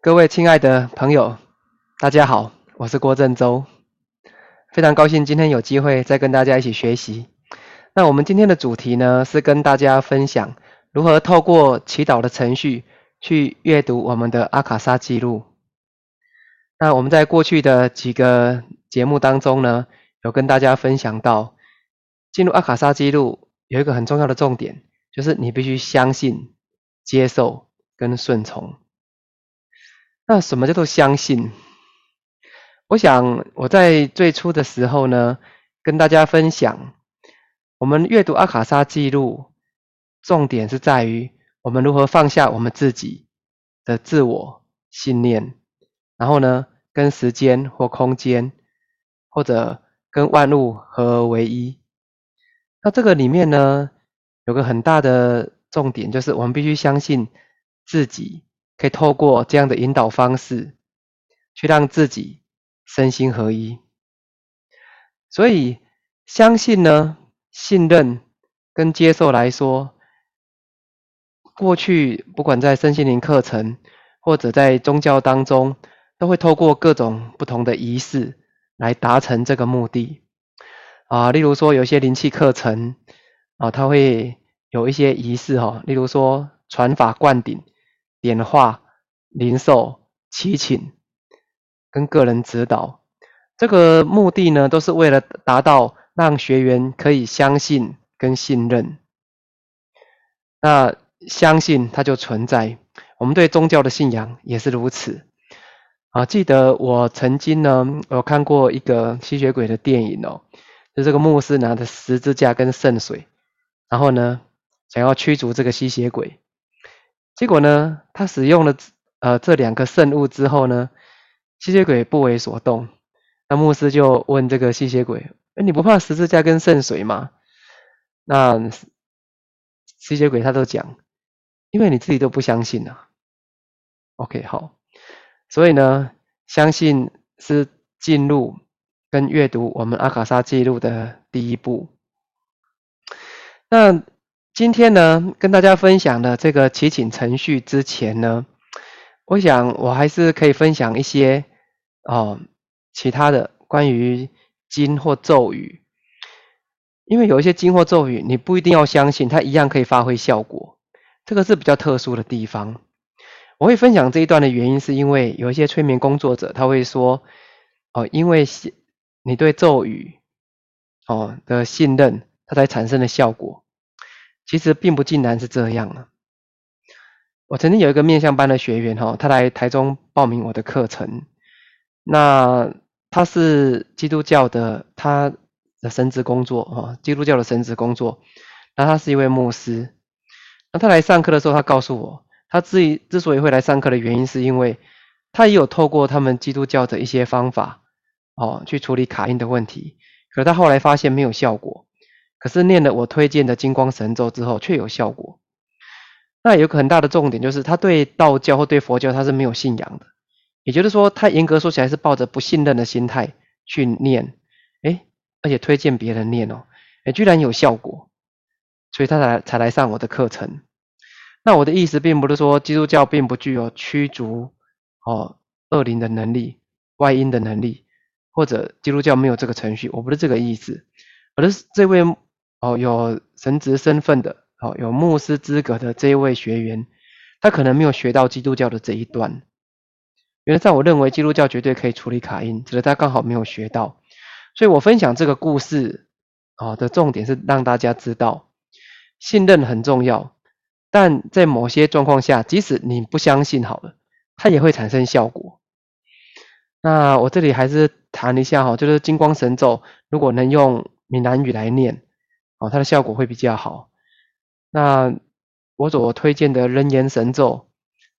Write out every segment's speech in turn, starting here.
各位亲爱的朋友，大家好，我是郭振洲，非常高兴今天有机会再跟大家一起学习。那我们今天的主题呢，是跟大家分享如何透过祈祷的程序去阅读我们的阿卡莎记录。那我们在过去的几个节目当中呢，有跟大家分享到，进入阿卡莎记录有一个很重要的重点，就是你必须相信、接受跟顺从。那什么叫做相信？我想我在最初的时候呢，跟大家分享，我们阅读阿卡莎记录，重点是在于我们如何放下我们自己的自我信念，然后呢，跟时间或空间，或者跟万物合而为一。那这个里面呢，有个很大的重点，就是我们必须相信自己。可以透过这样的引导方式，去让自己身心合一。所以，相信呢，信任跟接受来说，过去不管在身心灵课程或者在宗教当中，都会透过各种不同的仪式来达成这个目的。啊，例如说有些灵气课程啊，它会有一些仪式哈，例如说传法灌顶。点化、零售、祈请跟个人指导，这个目的呢，都是为了达到让学员可以相信跟信任。那相信它就存在，我们对宗教的信仰也是如此。啊，记得我曾经呢，有看过一个吸血鬼的电影哦，就这个牧师拿着十字架跟圣水，然后呢，想要驱逐这个吸血鬼。结果呢，他使用了呃这两个圣物之后呢，吸血鬼不为所动。那牧师就问这个吸血鬼：“哎，你不怕十字架跟圣水吗？”那吸血鬼他都讲：“因为你自己都不相信啊。”OK，好。所以呢，相信是进入跟阅读我们阿卡莎记录的第一步。那。今天呢，跟大家分享的这个祈请程序之前呢，我想我还是可以分享一些哦其他的关于经或咒语，因为有一些经或咒语，你不一定要相信，它一样可以发挥效果，这个是比较特殊的地方。我会分享这一段的原因，是因为有一些催眠工作者他会说，哦，因为信你对咒语哦的信任，它才产生的效果。其实并不尽然是这样啊！我曾经有一个面向班的学员哈，他来台中报名我的课程。那他是基督教的，他的神职工作哈，基督教的神职工作。那他是一位牧师。那他来上课的时候，他告诉我，他自己之所以会来上课的原因，是因为他也有透过他们基督教的一些方法哦，去处理卡因的问题。可他后来发现没有效果。可是念了我推荐的金光神咒之后，却有效果。那有个很大的重点就是，他对道教或对佛教他是没有信仰的，也就是说，他严格说起来是抱着不信任的心态去念，哎，而且推荐别人念哦，哎，居然有效果，所以他才才来上我的课程。那我的意思并不是说基督教并不具有驱逐哦恶灵的能力、外因的能力，或者基督教没有这个程序，我不是这个意思，而是这位。哦，有神职身份的，哦，有牧师资格的这一位学员，他可能没有学到基督教的这一段。原来在我认为基督教绝对可以处理卡因，只是他刚好没有学到。所以我分享这个故事，啊的重点是让大家知道，信任很重要，但在某些状况下，即使你不相信好了，它也会产生效果。那我这里还是谈一下哈，就是金光神咒，如果能用闽南语来念。哦，它的效果会比较好。那我所推荐的人言神咒，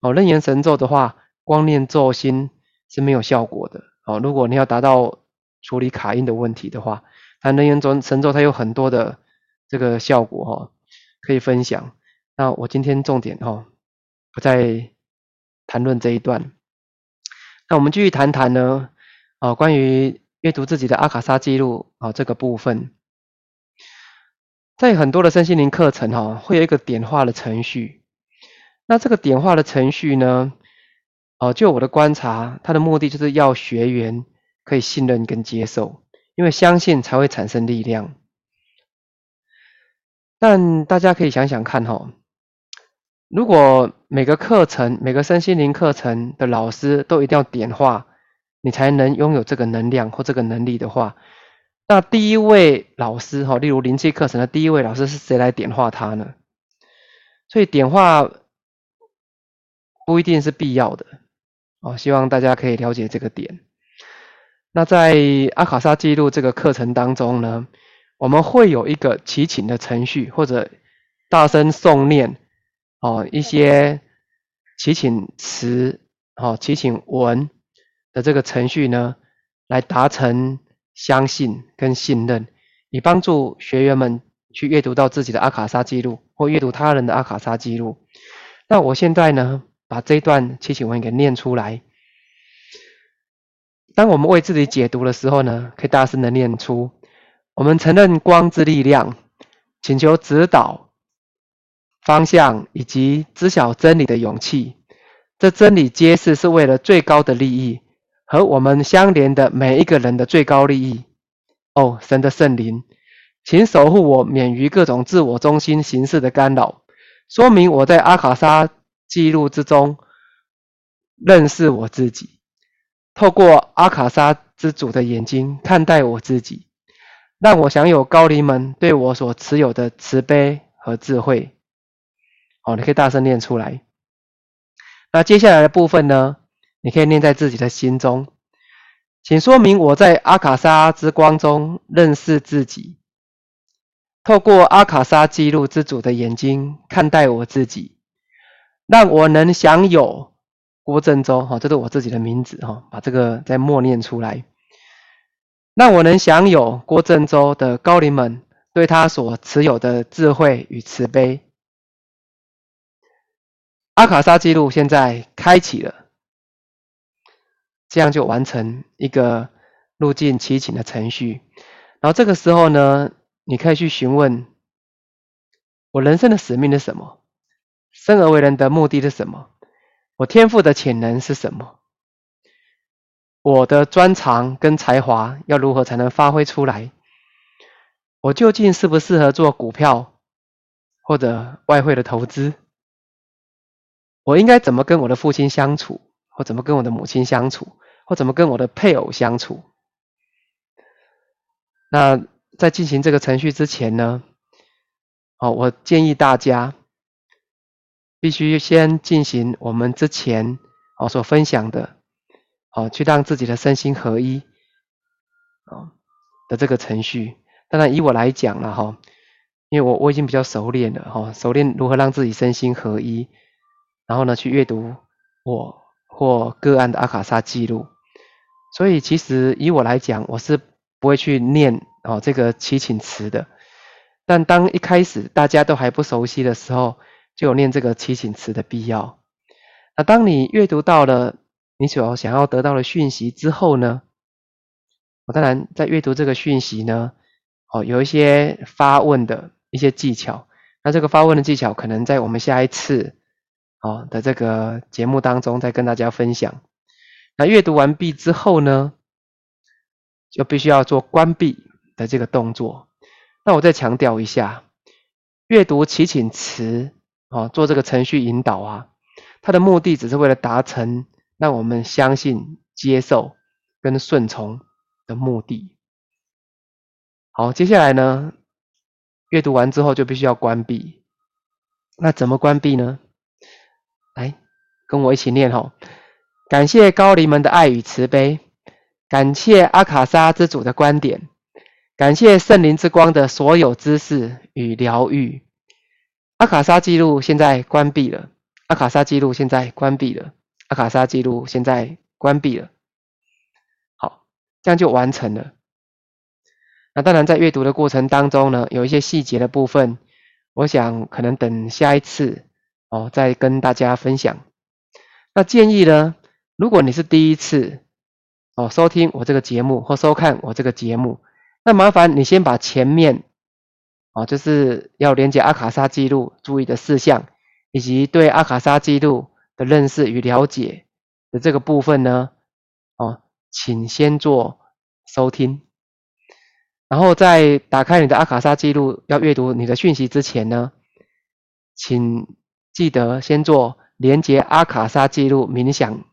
哦，人言神咒的话，光念咒心是没有效果的。哦，如果你要达到处理卡印的问题的话，它人言咒神咒它有很多的这个效果哈，可以分享。那我今天重点哈，不再谈论这一段。那我们继续谈谈呢，啊，关于阅读自己的阿卡莎记录啊这个部分。在很多的身心灵课程哈，会有一个点化的程序。那这个点化的程序呢，哦，就我的观察，它的目的就是要学员可以信任跟接受，因为相信才会产生力量。但大家可以想想看哈，如果每个课程、每个身心灵课程的老师都一定要点化你才能拥有这个能量或这个能力的话，那第一位老师哈，例如灵气课程的第一位老师是谁来点化他呢？所以点化不一定是必要的哦，希望大家可以了解这个点。那在阿卡莎记录这个课程当中呢？我们会有一个祈请的程序，或者大声诵念哦一些祈请词、哦祈请文的这个程序呢，来达成相信跟信任，以帮助学员们去阅读到自己的阿卡莎记录，或阅读他人的阿卡莎记录。那我现在呢，把这段七请文给念出来。当我们为自己解读的时候呢，可以大声的念出。我们承认光之力量，请求指导方向以及知晓真理的勇气。这真理揭示是为了最高的利益和我们相连的每一个人的最高利益。哦，神的圣灵，请守护我免于各种自我中心形式的干扰，说明我在阿卡莎记录之中认识我自己，透过阿卡莎之主的眼睛看待我自己。让我享有高灵们对我所持有的慈悲和智慧。哦，你可以大声念出来。那接下来的部分呢？你可以念在自己的心中。请说明我在阿卡莎之光中认识自己，透过阿卡莎记录之主的眼睛看待我自己，让我能享有郭振洲。哈，这是我自己的名字。哈，把这个再默念出来。让我能享有郭振洲的高龄们对他所持有的智慧与慈悲。阿卡莎记录现在开启了，这样就完成一个入境祈请的程序。然后这个时候呢，你可以去询问我人生的使命是什么，生而为人的目的是什么，我天赋的潜能是什么。我的专长跟才华要如何才能发挥出来？我究竟适不适合做股票或者外汇的投资？我应该怎么跟我的父亲相处，或怎么跟我的母亲相处，或怎么跟我的配偶相处？那在进行这个程序之前呢？哦，我建议大家必须先进行我们之前哦所分享的。哦，去让自己的身心合一，哦的这个程序。当然，以我来讲了哈，因为我我已经比较熟练了哈，熟练如何让自己身心合一，然后呢，去阅读我或个案的阿卡莎记录。所以，其实以我来讲，我是不会去念哦这个祈请词的。但当一开始大家都还不熟悉的时候，就有念这个祈请词的必要。那当你阅读到了。你所想要得到的讯息之后呢？我当然在阅读这个讯息呢，哦，有一些发问的一些技巧。那这个发问的技巧，可能在我们下一次哦的这个节目当中再跟大家分享。那阅读完毕之后呢，就必须要做关闭的这个动作。那我再强调一下，阅读祈请词哦，做这个程序引导啊，它的目的只是为了达成。让我们相信、接受跟顺从的目的。好，接下来呢，阅读完之后就必须要关闭。那怎么关闭呢？来，跟我一起念吼：感谢高黎们的爱与慈悲，感谢阿卡莎之主的观点，感谢圣灵之光的所有知识与疗愈。阿卡莎记录现在关闭了。阿卡莎记录现在关闭了。阿卡莎记录现在关闭了，好，这样就完成了。那当然，在阅读的过程当中呢，有一些细节的部分，我想可能等下一次哦再跟大家分享。那建议呢，如果你是第一次哦收听我这个节目或收看我这个节目，那麻烦你先把前面哦就是要连接阿卡莎记录注意的事项，以及对阿卡莎记录。的认识与了解，的这个部分呢，哦，请先做收听。然后在打开你的阿卡莎记录要阅读你的讯息之前呢，请记得先做连接阿卡莎记录冥想。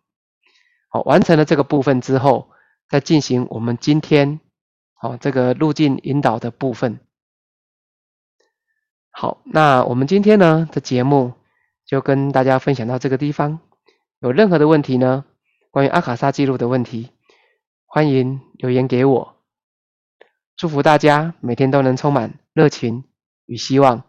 好，完成了这个部分之后，再进行我们今天好这个路径引导的部分。好，那我们今天呢的节目就跟大家分享到这个地方。有任何的问题呢，关于阿卡莎记录的问题，欢迎留言给我。祝福大家每天都能充满热情与希望。